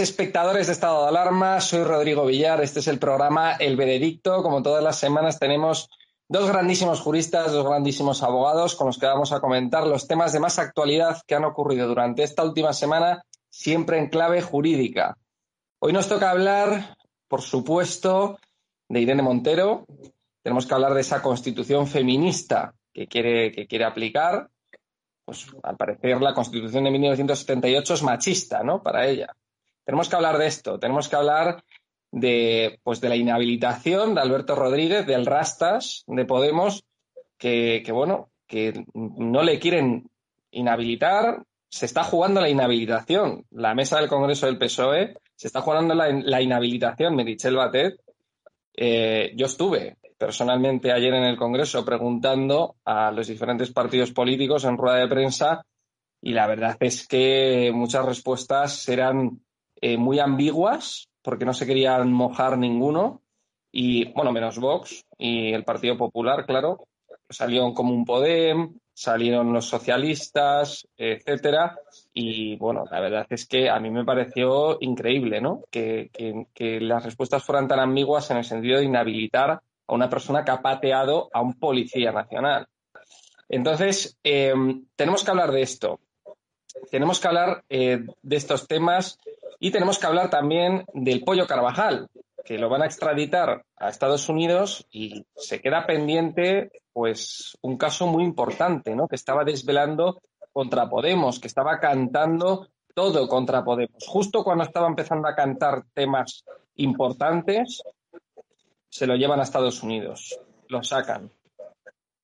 Espectadores de Estado de Alarma, soy Rodrigo Villar, este es el programa El Veredicto. Como todas las semanas tenemos dos grandísimos juristas, dos grandísimos abogados con los que vamos a comentar los temas de más actualidad que han ocurrido durante esta última semana, siempre en clave jurídica. Hoy nos toca hablar, por supuesto, de Irene Montero. Tenemos que hablar de esa constitución feminista que quiere, que quiere aplicar pues al parecer la Constitución de 1978 es machista, ¿no? Para ella. Tenemos que hablar de esto, tenemos que hablar de, pues, de la inhabilitación de Alberto Rodríguez, del Rastas, de Podemos, que, bueno, que no le quieren inhabilitar, se está jugando la inhabilitación. La mesa del Congreso del PSOE se está jugando la, inhabilitación, Merichel Batet. Eh, yo estuve, personalmente ayer en el Congreso preguntando a los diferentes partidos políticos en rueda de prensa y la verdad es que muchas respuestas eran eh, muy ambiguas porque no se querían mojar ninguno y bueno, menos Vox y el Partido Popular, claro, salieron como un Podem, salieron los socialistas, etcétera. Y bueno, la verdad es que a mí me pareció increíble, ¿no? Que, que las respuestas fueran tan ambiguas en el sentido de inhabilitar a una persona que ha pateado a un policía nacional. Entonces, eh, tenemos que hablar de esto. Tenemos que hablar eh, de estos temas y tenemos que hablar también del pollo Carvajal, que lo van a extraditar a Estados Unidos y se queda pendiente, pues, un caso muy importante, ¿no? Que estaba desvelando contra Podemos, que estaba cantando todo contra Podemos. Justo cuando estaba empezando a cantar temas importantes, se lo llevan a Estados Unidos, lo sacan.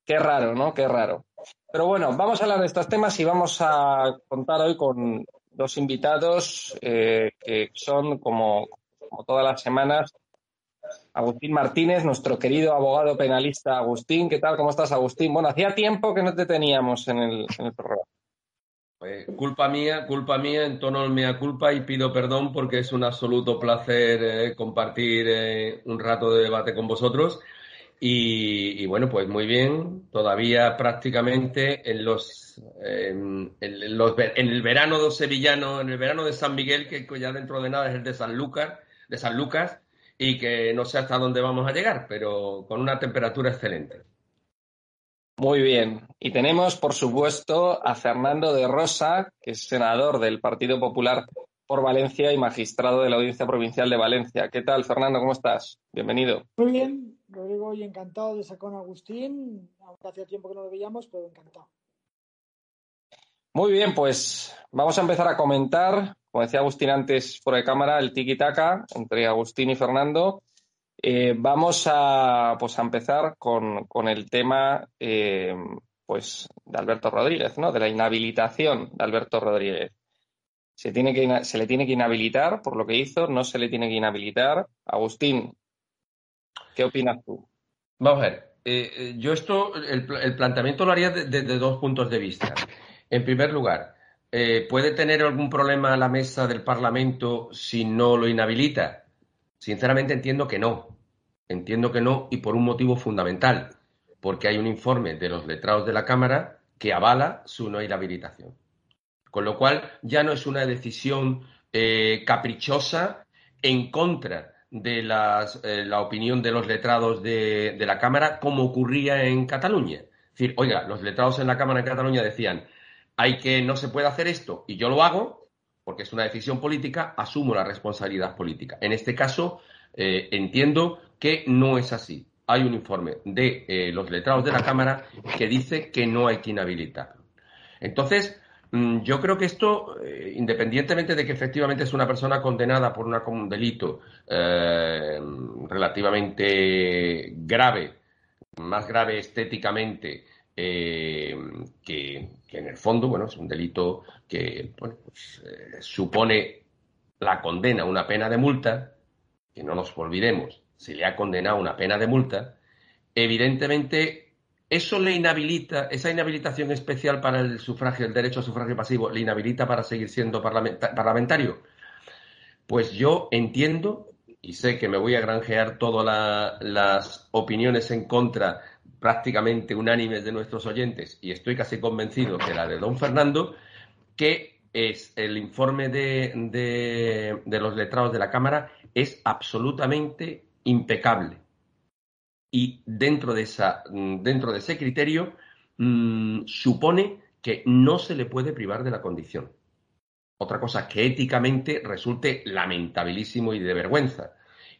Qué raro, ¿no? Qué raro. Pero bueno, vamos a hablar de estos temas y vamos a contar hoy con dos invitados eh, que son, como, todas las semanas, Agustín Martínez, nuestro querido abogado penalista Agustín. ¿Qué tal? ¿Cómo estás, Agustín? Bueno, hacía tiempo que no te teníamos en el, en el programa. Pues, culpa mía, culpa mía, en tono mea culpa y pido perdón porque es un absoluto placer eh, compartir eh, un rato de debate con vosotros. Y, bueno, pues muy bien, todavía prácticamente en los, en, los, en el verano de sevillano, en el verano de San Miguel, que ya dentro de nada es el de San Lucas, de San Lucas, y que no sé hasta dónde vamos a llegar, pero con una temperatura excelente. Muy bien. Y tenemos, por supuesto, a Fernando de Rosa, que es senador del Partido Popular por Valencia y magistrado de la Audiencia Provincial de Valencia. ¿Qué tal, Fernando? ¿Cómo estás? Bienvenido. Muy bien, Rodrigo, y encantado de estar con Agustín, aunque hacía tiempo que no lo veíamos, pero encantado. Muy bien, pues vamos a empezar a comentar, como decía Agustín antes por de cámara, el tiki-taka entre Agustín y Fernando. Eh, vamos a, pues, a empezar con, el tema eh, pues, de Alberto Rodríguez, ¿no? de la inhabilitación de Alberto Rodríguez. Se le tiene que inhabilitar por lo que hizo, no se le tiene que inhabilitar. Agustín, ¿qué opinas tú? Vamos a ver, eh, yo esto, el, planteamiento lo haría desde dos puntos de vista. En primer lugar, ¿puede tener algún problema la mesa del Parlamento si no lo inhabilita? Sinceramente entiendo que no. Entiendo que no y por un motivo fundamental, porque hay un informe de los letrados de la Cámara que avala su no inhabilitación. Con lo cual ya no es una decisión eh, caprichosa en contra de eh, la opinión de los letrados de, la Cámara, como ocurría en Cataluña. Es decir, oiga, los letrados en la Cámara de Cataluña decían, hay que no se puede hacer esto y yo lo hago porque es una decisión política, asumo la responsabilidad política. En este caso, eh, entiendo que no es así. Hay un informe de eh, los letrados de la Cámara que dice que no hay que inhabilitarlo. Entonces, yo creo que esto, eh, independientemente de que efectivamente es una persona condenada por un delito relativamente grave, más grave estéticamente que, en el fondo, bueno, es un delito que pues, supone la condena, una pena de multa, que no nos olvidemos, se le ha condenado una pena de multa, evidentemente eso le inhabilita, esa inhabilitación especial para el sufragio, el derecho a sufragio pasivo, le inhabilita para seguir siendo parlamentario. Pues yo entiendo y sé que me voy a granjear todas las opiniones en contra prácticamente unánimes de nuestros oyentes y estoy casi convencido que la de don Fernando, que es el informe de, los letrados de la Cámara es absolutamente impecable. Y dentro de, esa, dentro de ese criterio mm, supone que no se le puede privar de la condición. Otra cosa que éticamente resulte lamentabilísimo y de vergüenza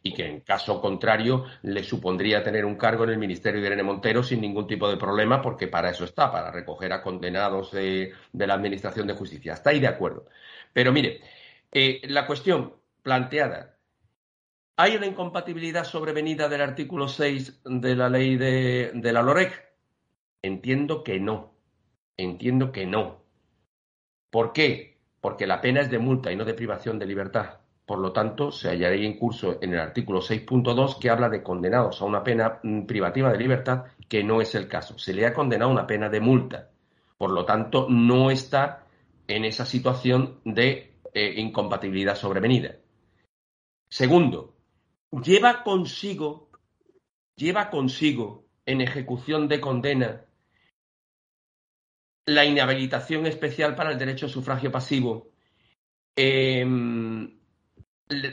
y que en caso contrario le supondría tener un cargo en el Ministerio de Irene Montero sin ningún tipo de problema, porque para eso está, para recoger a condenados de, la Administración de Justicia. Está ahí de acuerdo. Pero mire, eh, la cuestión planteada, ¿hay una incompatibilidad sobrevenida del artículo 6 de la ley de, la LOREC? Entiendo que no. Entiendo que no. ¿Por qué? Porque la pena es de multa y no de privación de libertad. Por lo tanto, se hallaría en curso en el artículo 6.2 que habla de condenados a una pena mm, privativa de libertad, que no es el caso. Se le ha condenado una pena de multa. Por lo tanto, no está en esa situación de eh, incompatibilidad sobrevenida. Segundo, lleva consigo, lleva consigo en ejecución de condena la inhabilitación especial para el derecho a sufragio pasivo. Em,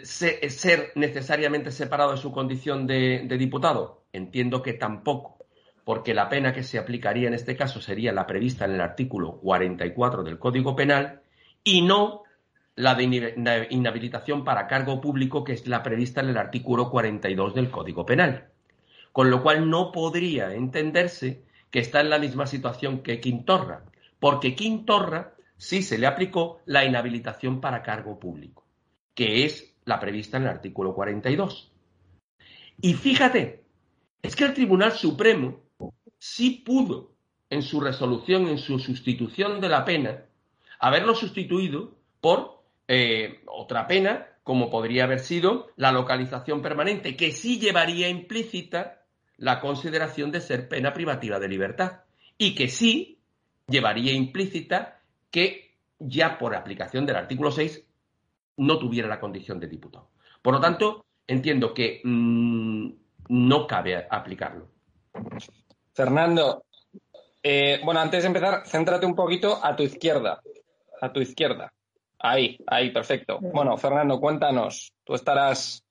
ser necesariamente separado de su condición de, diputado? Entiendo que tampoco, porque la pena que se aplicaría en este caso sería la prevista en el artículo 44 del Código Penal y no la de inhabilitación para cargo público que es la prevista en el artículo 42 del Código Penal. Con lo cual no podría entenderse que está en la misma situación que Quintorra, porque Quintorra sí se le aplicó la inhabilitación para cargo público que es la prevista en el artículo 42. Y fíjate, es que el Tribunal Supremo sí pudo, en su resolución, en su sustitución de la pena, haberlo sustituido por eh, otra pena, como podría haber sido la localización permanente, que sí llevaría implícita la consideración de ser pena privativa de libertad y que sí llevaría implícita que ya por aplicación del artículo 6 no tuviera la condición de diputado. Por lo tanto, entiendo que mm, no cabe aplicarlo. Fernando, eh, bueno, antes de empezar, céntrate un poquito a tu izquierda. A tu izquierda. Ahí, ahí, perfecto. Bueno, Fernando, cuéntanos. Tú estarás,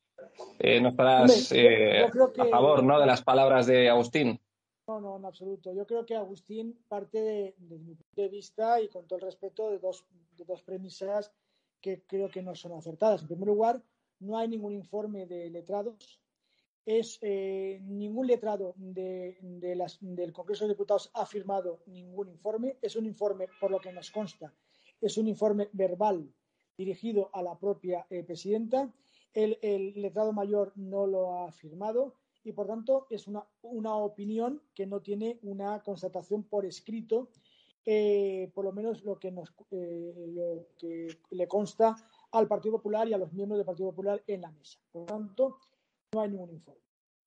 eh, no estarás eh, a favor, ¿no? De las palabras de Agustín. No, no, en absoluto. Yo creo que Agustín parte de, mi punto de vista y con todo el respeto de dos, de dos premisas que creo que no son acertadas. En primer lugar, no hay ningún informe de letrados. Es eh, ningún letrado de, del Congreso de Diputados ha firmado ningún informe. Es un informe, por lo que nos consta, es un informe verbal dirigido a la propia eh, presidenta. El, letrado mayor no lo ha firmado y, por tanto, es una, una opinión que no tiene una constatación por escrito eh, por lo menos lo que, nos, eh, que le consta al Partido Popular y a los miembros del Partido Popular en la mesa. Por lo tanto, no hay ningún informe,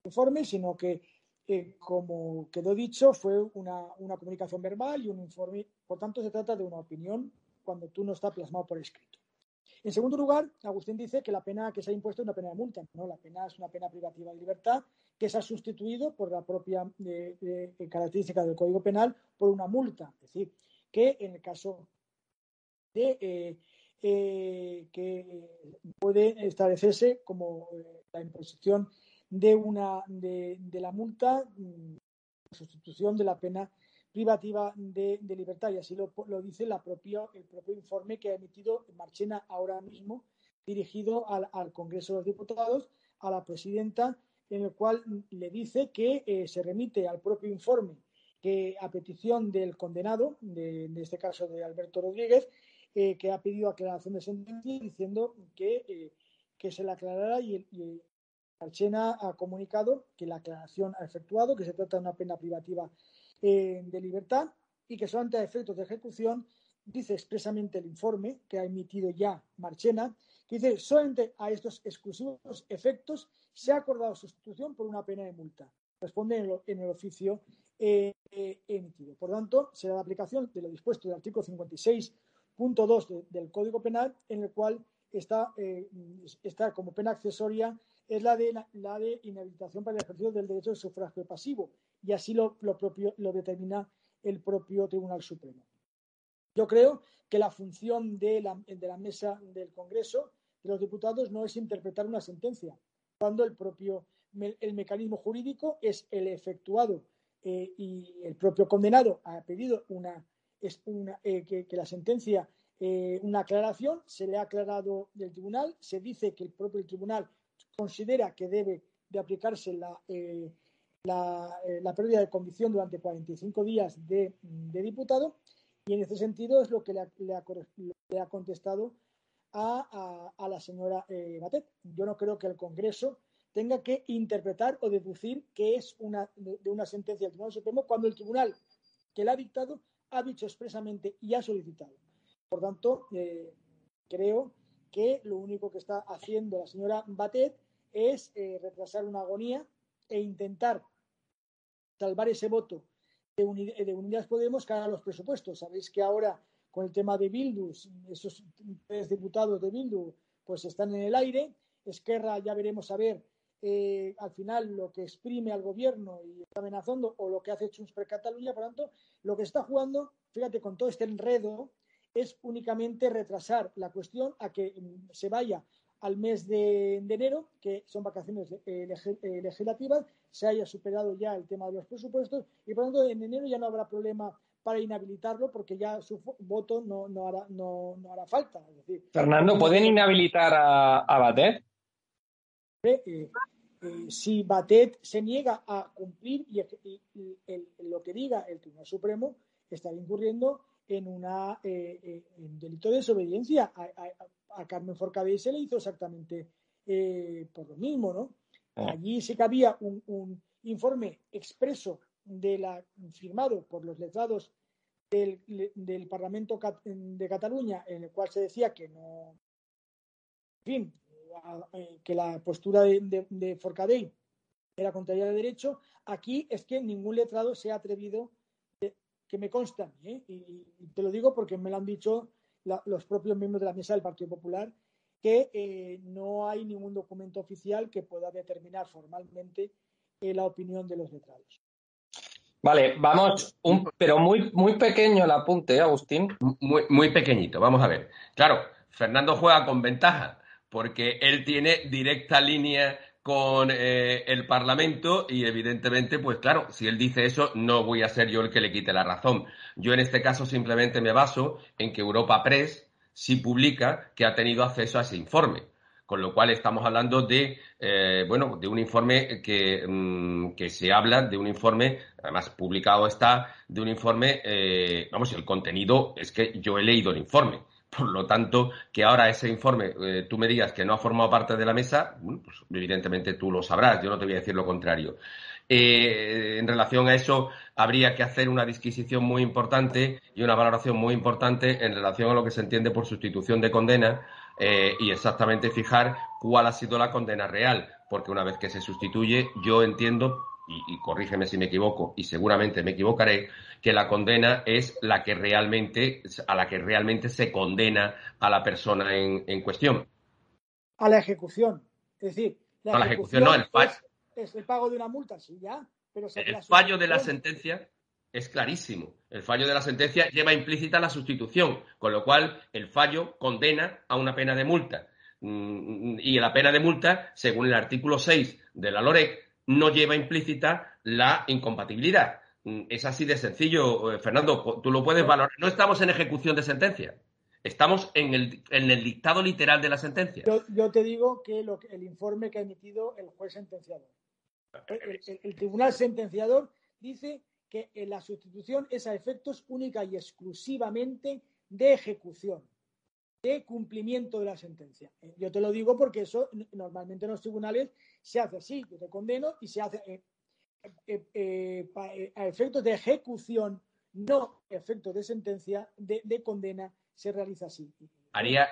informe sino que, eh, como quedó dicho, fue una, una, comunicación verbal y un informe. Por tanto, se trata de una opinión cuando tú no está plasmado por escrito. En segundo lugar, Agustín dice que la pena que se ha impuesto es una pena de multa. No, la pena es una pena privativa de libertad que se ha sustituido por la propia eh, eh, característica del Código Penal por una multa. Es decir, que en el caso de eh, que puede establecerse como la imposición de una de, la multa, mm, sustitución de la pena privativa de, libertad. Y así lo, dice el propio informe que ha emitido Marchena ahora mismo, dirigido al, Congreso de los Diputados, a la presidenta, en el cual le dice que eh, se remite al propio informe que a petición del condenado, de, este caso de Alberto Rodríguez, eh, que ha pedido aclaración de sentencia diciendo que, eh, que se la aclarara y, y Marchena ha comunicado que la aclaración ha efectuado, que se trata de una pena privativa eh, de libertad y que solamente a efectos de ejecución, dice expresamente el informe que ha emitido ya Marchena, que dice solamente a estos exclusivos efectos se ha acordado sustitución por una pena de multa. Responde en, el oficio eh, eh, emitido. Por tanto, será la aplicación de lo dispuesto del artículo 56.2 del Código Penal, en el cual está, está como pena accesoria es la de, la de inhabilitación para el ejercicio del derecho de sufragio pasivo y así lo, propio, lo determina el propio Tribunal Supremo. Yo creo que la función de la, de la mesa del Congreso de los diputados no es interpretar una sentencia, cuando el propio el mecanismo jurídico es el efectuado eh, y el propio condenado ha pedido una, es una eh, que, la sentencia eh, una aclaración, se le ha aclarado del tribunal, se dice que el propio tribunal considera que debe de aplicarse la, la, pérdida de condición durante 45 días de, de, diputado y en ese sentido es lo que le ha, le ha, contestado a, la señora Batet. Yo no creo que el Congreso tenga que interpretar o deducir que es una, de, una sentencia del Tribunal Supremo cuando el tribunal que la ha dictado ha dicho expresamente y ha solicitado. Por tanto, eh, creo que lo único que está haciendo la señora Batet es eh, retrasar una agonía e intentar salvar ese voto de, de Unidas Podemos cara a los presupuestos. Sabéis que ahora con el tema de Bildu, esos tres diputados de Bildu, pues están en el aire. Esquerra ya veremos a ver eh, al final lo que exprime al gobierno y está amenazando o lo que hace Junts per Cataluña, por tanto, lo que está jugando, fíjate, con todo este enredo, es únicamente retrasar la cuestión a que se vaya al mes de, enero, que son vacaciones eh, eh, legislativas, se haya superado ya el tema de los presupuestos y por tanto en enero ya no habrá problema para inhabilitarlo porque ya su voto no, no, hará, no, hará falta. Fernando, ¿pueden inhabilitar a, a Batet? Eh, si Batet se niega a cumplir y, lo que diga el Tribunal Supremo, estaría incurriendo en una eh, delito de desobediencia. A, Carmen Forcadell se le hizo exactamente por lo mismo, ¿no? Ah. Allí sí que había un, informe expreso de la, firmado por los letrados del, del Parlamento de Cataluña, en el cual se decía que no, en fin, eh, que la postura de, de, Forcadell era contraria de derecho, aquí es que ningún letrado se ha atrevido, eh, que me consta, ¿eh? y, te lo digo porque me lo han dicho los propios miembros de la mesa del Partido Popular, que no hay ningún documento oficial que pueda determinar formalmente la opinión de los letrados. Vale, vamos, un, pero muy, muy pequeño el apunte, Agustín. Muy, muy pequeñito, vamos a ver. Claro, Fernando juega con ventaja porque él tiene directa línea con eh, el Parlamento y evidentemente, pues claro, si él dice eso, no voy a ser yo el que le quite la razón. Yo en este caso simplemente me baso en que Europa Press sí publica que ha tenido acceso a ese informe. Con lo cual estamos hablando de, eh, bueno, de un informe que, mm, que, se habla de un informe, además publicado está, de un informe, eh, vamos, el contenido es que yo he leído el informe. Por lo tanto, que ahora ese informe eh, tú me digas que no ha formado parte de la mesa, pues evidentemente tú lo sabrás, yo no te voy a decir lo contrario. Eh, en relación a eso, habría que hacer una disquisición muy importante y una valoración muy importante en relación a lo que se entiende por sustitución de condena eh, y exactamente fijar cuál ha sido la condena real, porque una vez que se sustituye, yo entiendo y, corrígeme si me equivoco, y seguramente me equivocaré, que la condena es la que realmente, a la que realmente se condena a la persona en, cuestión. A la ejecución. Es decir, la, la ejecución, no, el fallo. Es, el pago de una multa, sí, ya. Pero el fallo de la sentencia es clarísimo. El fallo de la sentencia lleva implícita la sustitución, con lo cual el fallo condena a una pena de multa. Mm, y la pena de multa, según el artículo 6 de la LOREC, no lleva implícita la incompatibilidad. Mm, es así de sencillo, eh, Fernando, tú lo puedes valorar. No estamos en ejecución de sentencia, estamos en el, en el dictado literal de la sentencia. Yo, te digo que, el informe que ha emitido el juez sentenciador. El, tribunal sentenciador dice que la sustitución es a efectos única y exclusivamente de ejecución de cumplimiento de la sentencia. Eh, yo te lo digo porque eso normalmente en los tribunales se hace así, yo te condeno y se hace eh, eh, a efectos de ejecución, no efectos de sentencia, de, condena, se realiza así. Haría,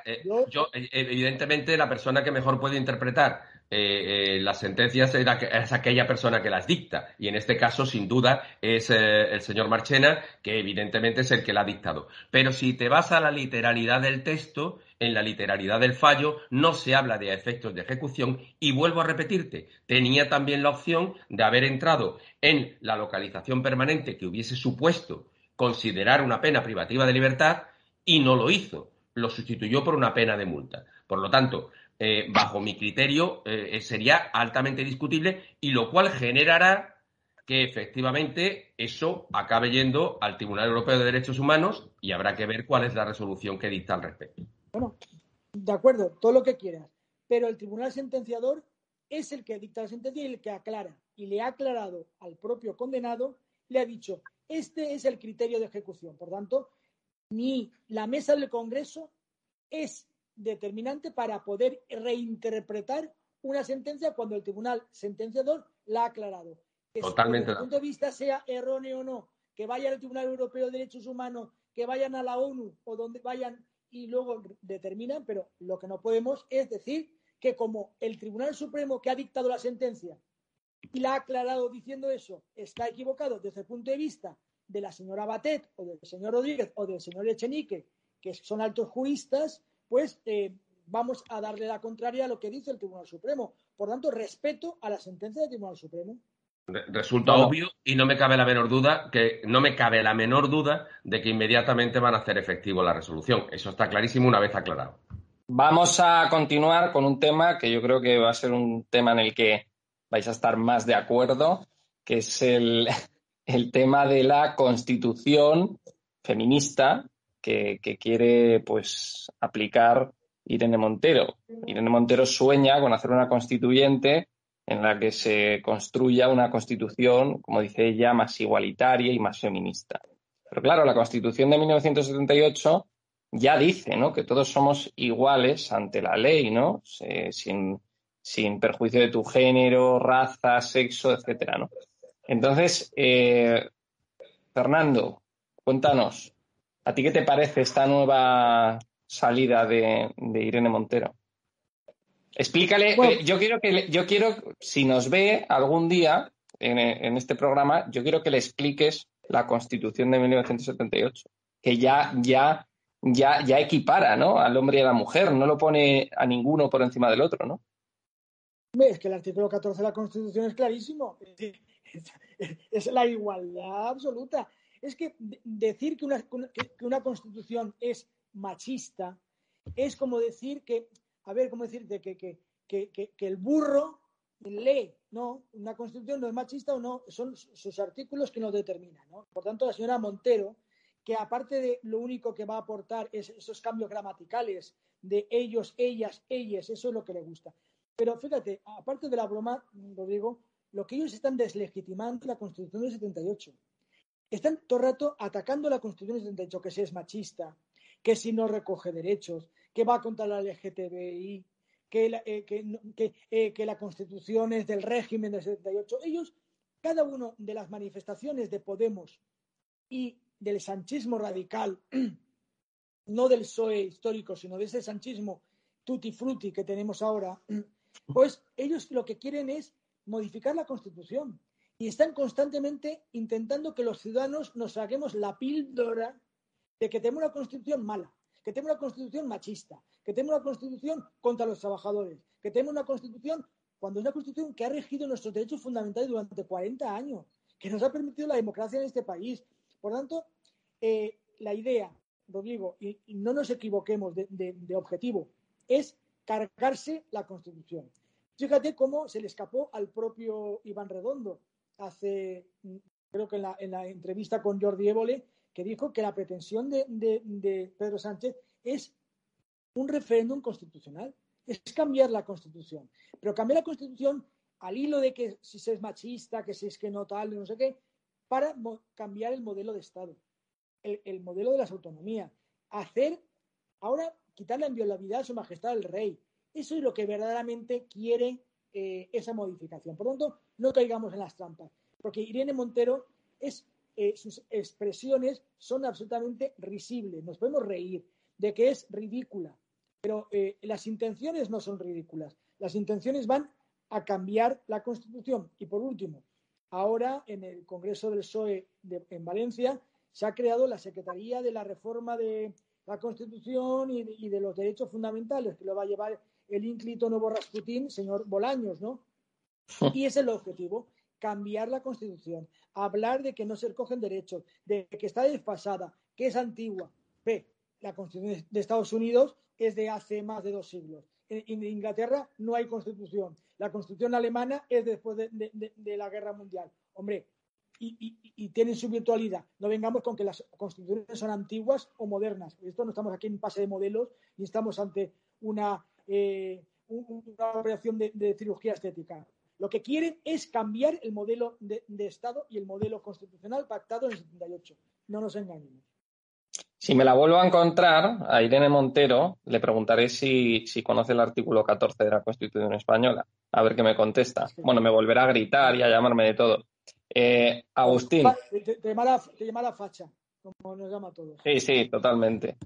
yo, evidentemente, la persona que mejor puede interpretar eh, las sentencias es aquella persona que las dicta. Y en este caso, sin duda, es el señor Marchena, que evidentemente es el que la ha dictado. Pero si te vas a la literalidad del texto, en la literalidad del fallo no se habla de efectos de ejecución. Y vuelvo a repetirte, tenía también la opción de haber entrado en la localización permanente que hubiese supuesto considerar una pena privativa de libertad y no lo hizo. Lo sustituyó por una pena de multa. Por lo tanto, eh, bajo mi criterio, eh, sería altamente discutible y lo cual generará que efectivamente eso acabe yendo al Tribunal Europeo de Derechos Humanos y habrá que ver cuál es la resolución que dicta al respecto. Bueno, de acuerdo, todo lo que quieras, pero el Tribunal Sentenciador es el que dicta la sentencia y el que aclara. Y le ha aclarado al propio condenado, le ha dicho, este es el criterio de ejecución. Por tanto, ni la mesa del Congreso es determinante para poder reinterpretar una sentencia cuando el tribunal sentenciador la ha aclarado. Totalmente. Desde el punto de vista sea erróneo o no, que vayan al Tribunal Europeo de Derechos Humanos, que vayan a la ONU o donde vayan y luego determinan, pero lo que no podemos es decir que como el Tribunal Supremo que ha dictado la sentencia y la ha aclarado diciendo eso está equivocado desde el punto de vista de la señora Batet o del señor Rodríguez o del señor Echenique, que son altos juristas, pues eh, vamos a darle la contraria a lo que dice el Tribunal Supremo. Por tanto, respeto a la sentencia del Tribunal Supremo. Resulta obvio y no me cabe la menor duda que no me cabe la menor duda de que inmediatamente van a hacer efectivo la resolución. Eso está clarísimo una vez aclarado. Vamos a continuar con un tema que yo creo que va a ser un tema en el que vais a estar más de acuerdo, que es el, tema de la constitución feminista que, que, quiere pues aplicar Irene Montero. Irene Montero sueña con hacer una constituyente en la que se construya una constitución, como dice ella, más igualitaria y más feminista. Pero claro, la constitución de 1978 ya dice ¿no? que todos somos iguales ante la ley, ¿no? sin, sin, perjuicio de tu género, raza, sexo, etcétera, ¿no? Entonces, eh, Fernando, cuéntanos, ¿a ti qué te parece esta nueva salida de Irene Montero? Explícale, eh, yo quiero que yo quiero, si nos ve algún día en, este programa, yo quiero que le expliques la Constitución de 1978, que ya, ya, ya, ya equipara, ¿no? Al hombre y a la mujer, no lo pone a ninguno por encima del otro, ¿no? Es que el artículo 14 de la Constitución es clarísimo. Es la igualdad absoluta. Es que decir que una, que una Constitución es machista es como decir que a ver, ¿cómo decirte? Que, que, que, que el burro lee, ¿no? Una constitución no es machista o no, son sus artículos que nos determinan, ¿no? Por tanto, la señora Montero, que aparte de lo único que va a aportar es esos cambios gramaticales de ellos, ellas, ellas, eso es lo que le gusta. Pero fíjate, aparte de la broma, Rodrigo, lo que ellos están deslegitimando la Constitución del 78. Están todo el rato atacando la Constitución del 78, que si es machista, que si no recoge derechos, que va contra la LGTBI, que la, eh, eh, que, la Constitución es del régimen del 78. Ellos, cada una de las manifestaciones de Podemos y del sanchismo radical, no del PSOE histórico, sino de ese sanchismo tutti frutti que tenemos ahora, pues ellos lo que quieren es modificar la Constitución y están constantemente intentando que los ciudadanos nos saquemos la píldora de que tenemos una Constitución mala que tenemos una constitución machista, que tenemos una constitución contra los trabajadores, que tenemos una constitución cuando es una constitución que ha regido nuestros derechos fundamentales durante 40 años, que nos ha permitido la democracia en este país. Por tanto, eh, la idea, Rodrigo, y, y, no nos equivoquemos de, objetivo, es cargarse la constitución. Fíjate cómo se le escapó al propio Iván Redondo hace, creo que en la, en la entrevista con Jordi Évole, que dijo que la pretensión de, Pedro Sánchez es un referéndum constitucional, es cambiar la constitución. Pero cambiar la constitución al hilo de que si se es machista, que si es que no tal, no sé qué, para cambiar el modelo de Estado, el, modelo de las autonomías, hacer, ahora quitar la inviolabilidad a su majestad el rey. Eso es lo que verdaderamente quiere eh, esa modificación. Por lo tanto, no caigamos en las trampas, porque Irene Montero es eh, sus expresiones son absolutamente risibles. Nos podemos reír de que es ridícula, pero eh, las intenciones no son ridículas. Las intenciones van a cambiar la Constitución. Y por último, ahora en el Congreso del PSOE en Valencia se ha creado la Secretaría de la Reforma de la Constitución y de, los Derechos Fundamentales, que lo va a llevar el ínclito nuevo Rasputín, señor Bolaños, ¿no? Y es el objetivo cambiar la Constitución, hablar de que no se recogen derechos, de que está desfasada, que es antigua. Ve, la Constitución de Estados Unidos es de hace más de dos siglos. En, Inglaterra no hay constitución. La constitución alemana es después de, la guerra mundial. Hombre, y, tienen su virtualidad. No vengamos con que las constituciones son antiguas o modernas. Esto no estamos aquí en pase de modelos y estamos ante una, eh, una operación de, cirugía estética. Lo que quieren es cambiar el modelo de, Estado y el modelo constitucional pactado en el 78. No nos engañemos. Si me la vuelvo a encontrar a Irene Montero, le preguntaré si, conoce el artículo 14 de la Constitución española. A ver qué me contesta. Bueno, me volverá a gritar y a llamarme de todo. Eh, Agustín. Te, llama la, facha, como nos llama a todos. Sí, sí, totalmente.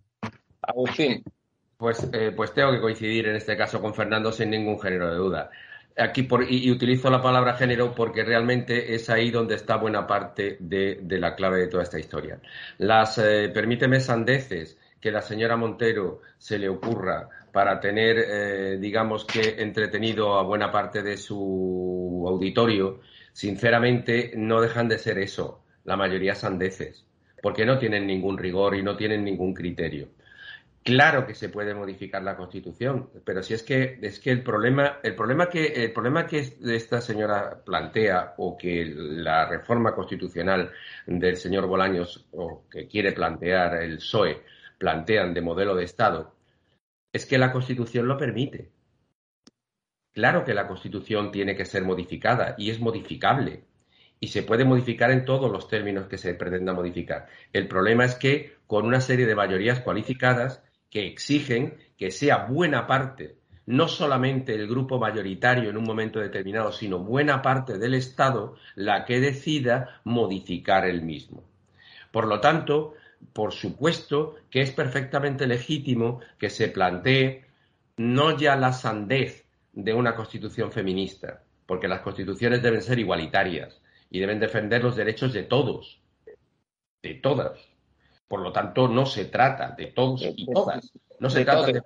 Agustín. Pues, eh, pues tengo que coincidir en este caso con Fernando sin ningún género de duda aquí por, y, utilizo la palabra género porque realmente es ahí donde está buena parte de, la clave de toda esta historia. Las, eh, permíteme, sandeces que la señora Montero se le ocurra para tener, eh, digamos que, entretenido a buena parte de su auditorio, sinceramente no dejan de ser eso, la mayoría sandeces, porque no tienen ningún rigor y no tienen ningún criterio. Claro que se puede modificar la Constitución, pero si es que es que el problema, el problema que el problema que esta señora plantea o que la reforma constitucional del señor Bolaños o que quiere plantear el PSOE plantean de modelo de Estado es que la Constitución lo permite. Claro que la Constitución tiene que ser modificada y es modificable y se puede modificar en todos los términos que se pretenda modificar. El problema es que con una serie de mayorías cualificadas que exigen que sea buena parte, no solamente el grupo mayoritario en un momento determinado, sino buena parte del Estado la que decida modificar el mismo. Por lo tanto, por supuesto que es perfectamente legítimo que se plantee no ya la sandez de una constitución feminista, porque las constituciones deben ser igualitarias y deben defender los derechos de todos, de todas, por lo tanto, no se trata de todos y todas. No se trata de.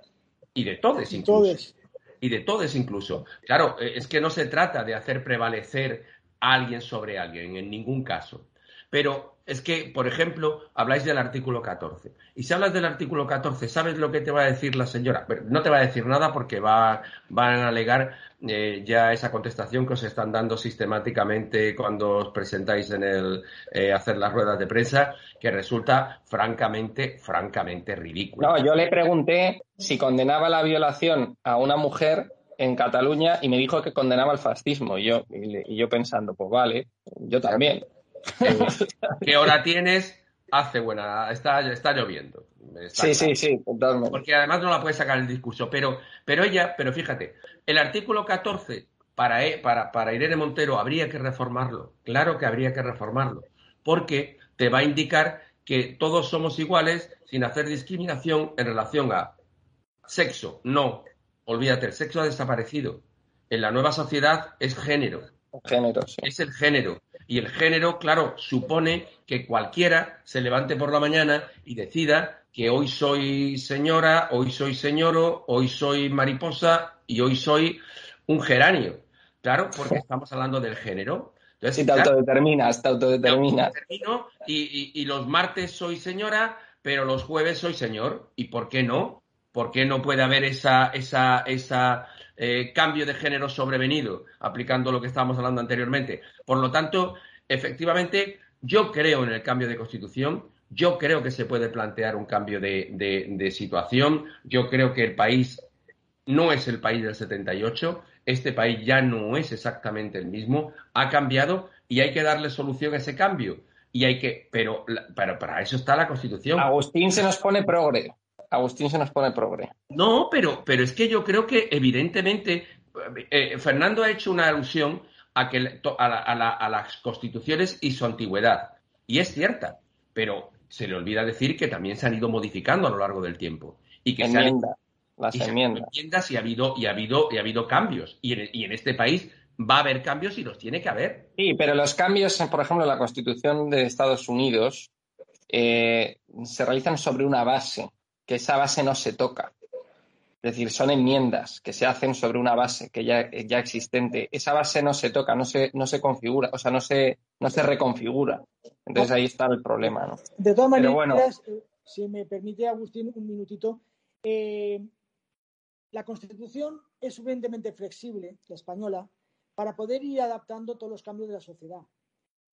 Y de todos incluso. Y de todos incluso. Claro, eh, es que no se trata de hacer prevalecer a alguien sobre alguien, en ningún caso. Pero es que, por ejemplo, habláis del artículo 14. Y si hablas del artículo 14, ¿sabes lo que te va a decir la señora? no te va a decir nada porque va, van a alegar eh, ya esa contestación que os están dando sistemáticamente cuando os presentáis en el eh, hacer las ruedas de prensa, que resulta francamente, francamente ridículo. No, yo le pregunté si condenaba la violación a una mujer en Cataluña y me dijo que condenaba el fascismo. Y yo, y yo pensando, pues vale, yo también. ¿Qué hora tienes? Hace buena, está, está lloviendo. sí, sí, sí, totalmente. Porque además no la puede sacar el discurso. Pero, pero ella, pero fíjate, el artículo 14 para, e, para, para Irene Montero habría que reformarlo. Claro que habría que reformarlo. Porque te va a indicar que todos somos iguales sin hacer discriminación en relación a sexo. No, olvídate, el sexo ha desaparecido. En la nueva sociedad es género. Género, sí. Es el género. Y el género, claro, supone que cualquiera se levante por la mañana y decida que hoy soy señora, hoy soy señoro, hoy soy mariposa y hoy soy un geranio. Claro, porque estamos hablando del género. Entonces, te autodeterminas, te autodeterminas. Y, y, los martes soy señora, pero los jueves soy señor. ¿Y por qué no? ¿Por qué no puede haber esa, esa, esa eh, cambio de género sobrevenido, aplicando lo que estábamos hablando anteriormente. Por lo tanto, efectivamente, yo creo en el cambio de constitución, yo creo que se puede plantear un cambio de, situación, yo creo que el país no es el país del 78, este país ya no es exactamente el mismo, ha cambiado y hay que darle solución a ese cambio. Y hay que, pero, pero para eso está la Constitución. Agustín se nos pone progre. Agustín se nos pone progre. No, pero, pero es que yo creo que evidentemente eh, Fernando ha hecho una alusión a, que, a, las constituciones y su antigüedad. Y es cierta, pero se le olvida decir que también se han ido modificando a lo largo del tiempo. Y que se han, las y enmiendas. y ha habido, y ha habido, y ha habido cambios. Y en, y en este país va a haber cambios y los tiene que haber. Sí, pero los cambios, por ejemplo, en la Constitución de Estados Unidos eh, se realizan sobre una base que esa base no se toca. Es decir, son enmiendas que se hacen sobre una base que ya, ya existente. Esa base no se toca, no se, no se configura, o sea, no se, no se reconfigura. Entonces ahí está el problema, ¿no? De todas maneras, si me permite, Agustín, un minutito. Eh, la Constitución es suficientemente flexible, la española, para poder ir adaptando todos los cambios de la sociedad.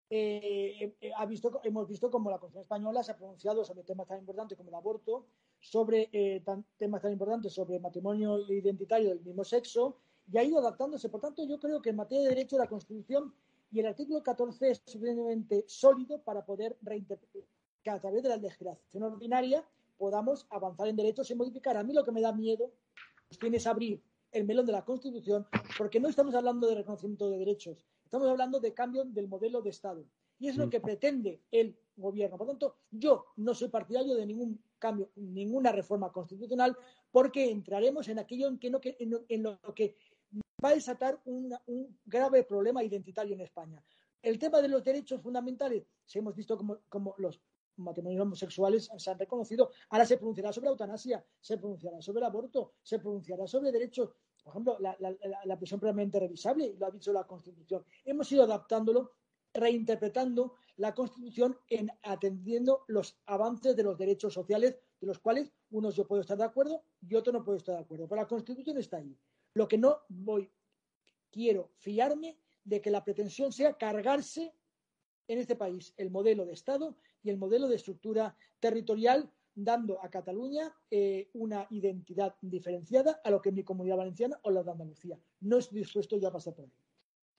Eh, eh, ha visto, hemos visto cómo la Constitución española se ha pronunciado sobre temas tan importantes como el aborto, sobre temas tan importantes sobre matrimonio identitario del mismo sexo, y ha ido adaptándose. Por tanto, yo creo que en materia de derecho la Constitución y el artículo 14 es suficientemente sólido para poder reinterpretar que a través de la legislación ordinaria podamos avanzar en derechos y modificar. A mí lo que me da miedo es abrir el melón de la Constitución porque no estamos hablando de reconocimiento de derechos, estamos hablando de cambio del modelo de Estado. Y es lo que pretende el gobierno. Por lo tanto, yo no soy partidario de ningún cambio, ninguna reforma constitucional, porque entraremos en aquello en, que no, en, lo que va a desatar un grave problema identitario en España. El tema de los derechos fundamentales, se hemos visto como, los matrimonios homosexuales se han reconocido, ahora se pronunciará sobre la eutanasia, se pronunciará sobre el aborto, se pronunciará sobre derechos, por ejemplo, la, la prisión previamente revisable, lo ha dicho la Constitución. Hemos ido adaptándolo, reinterpretando la Constitución en atendiendo los avances de los derechos sociales, de los cuales unos yo puedo estar de acuerdo y otros no puedo estar de acuerdo. Pero la Constitución está ahí. Lo que no voy, quiero fiarme de que la pretensión sea cargarse en este país el modelo de Estado y el modelo de estructura territorial, dando a Cataluña eh, una identidad diferenciada a lo que mi comunidad valenciana o la de Andalucía. No estoy dispuesto ya a pasar por ahí.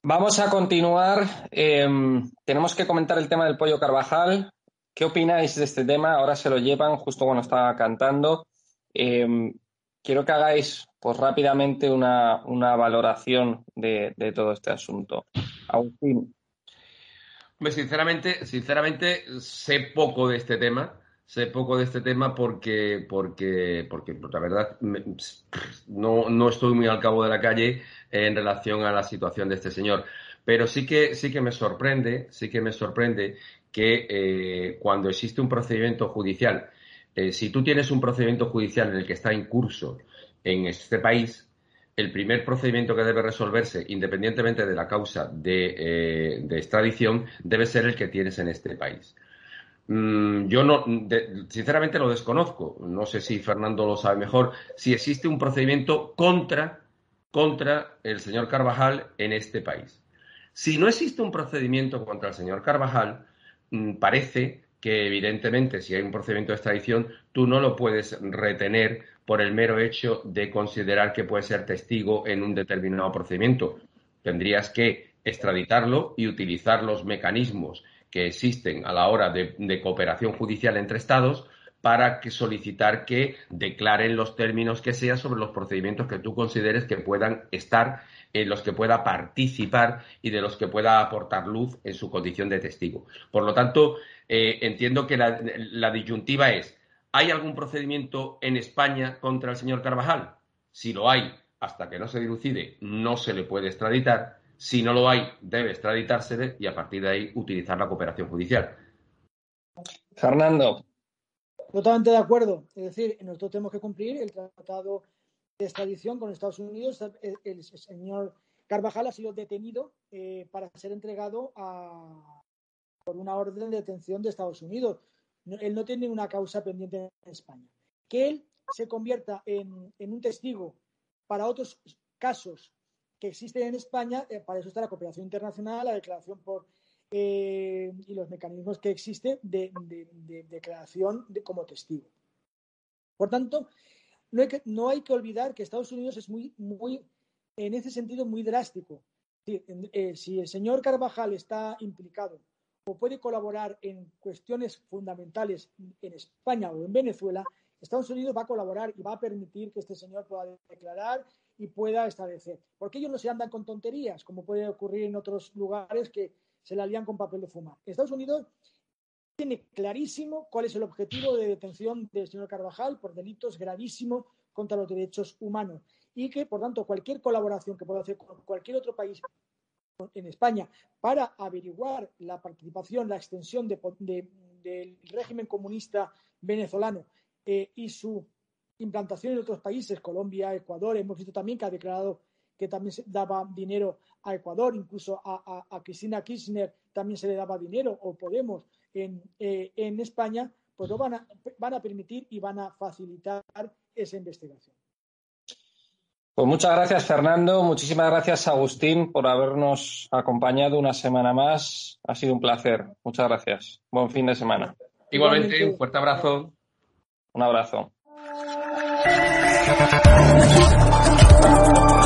Vamos a continuar. Em, tenemos que comentar el tema del pollo Carvajal. ¿Qué opináis de este tema? Ahora se lo llevan justo cuando estaba cantando. Em, quiero que hagáis pues rápidamente una, valoración de, todo este asunto. Agustín. sinceramente, sinceramente, sé poco de este tema. Sé poco de este tema porque, porque, porque la verdad, no, no estoy muy al cabo de la calle en relación a la situación de este señor. Pero sí que, sí que me sorprende, sí que me sorprende que eh, cuando existe un procedimiento judicial, eh, si tú tienes un procedimiento judicial en el que está en curso en este país, el primer procedimiento que debe resolverse, independientemente de la causa de, eh, extradición, debe ser el que tienes en este país. Mm, yo no, sinceramente lo desconozco. No sé si Fernando lo sabe mejor. Si existe un procedimiento contra, contra el señor Carvajal en este país. Si no existe un procedimiento contra el señor Carvajal, mm, parece que evidentemente si hay un procedimiento de extradición, tú no lo puedes retener por el mero hecho de considerar que puede ser testigo en un determinado procedimiento. Tendrías que extraditarlo y utilizar los mecanismos que existen a la hora de, cooperación judicial entre Estados para que solicitar que declaren los términos que sean sobre los procedimientos que tú consideres que puedan estar en los que pueda participar y de los que pueda aportar luz en su condición de testigo. Por lo tanto, eh, entiendo que la, disyuntiva es, ¿hay algún procedimiento en España contra el señor Carvajal? Si lo hay, hasta que no se dilucide, no se le puede extraditar. Si no lo hay, debe extraditársele y a partir de ahí utilizar la cooperación judicial. Fernando. Totalmente de acuerdo. Es decir, nosotros tenemos que cumplir el tratado de extradición con Estados Unidos. El, señor Carvajal ha sido detenido eh, para ser entregado a, por una orden de detención de Estados Unidos. él no tiene una causa pendiente en España. Que él se convierta en, un testigo para otros casos que existen en España, eh, para eso está la cooperación internacional, la declaración por eh, y los mecanismos que existen de, declaración como testigo. Por tanto, no hay, que, no hay, que, olvidar que Estados Unidos es muy, muy, en ese sentido, muy drástico. Eh, si el señor Carvajal está implicado o puede colaborar en cuestiones fundamentales en España o en Venezuela, Estados Unidos va a colaborar y va a permitir que este señor pueda declarar y pueda establecer. Porque ellos no se andan con tonterías, como puede ocurrir en otros lugares que se la lían con papel de fumar. Estados Unidos tiene clarísimo cuál es el objetivo de detención del señor Carvajal por delitos gravísimos contra los derechos humanos y que, por tanto, cualquier colaboración que pueda hacer con cualquier otro país en España para averiguar la participación, la extensión del régimen comunista venezolano eh, y su implantación en otros países, Colombia, Ecuador, hemos visto también que ha declarado que también se daba dinero a Ecuador, incluso a, Cristina Kirchner también se le daba dinero, o Podemos en, eh, en España, pues lo van a, van a permitir y van a facilitar esa investigación. Pues muchas gracias, Fernando. Muchísimas gracias, Agustín, por habernos acompañado una semana más. Ha sido un placer. Muchas gracias. Buen fin de semana. Igualmente, un fuerte abrazo. Un abrazo. Thank you.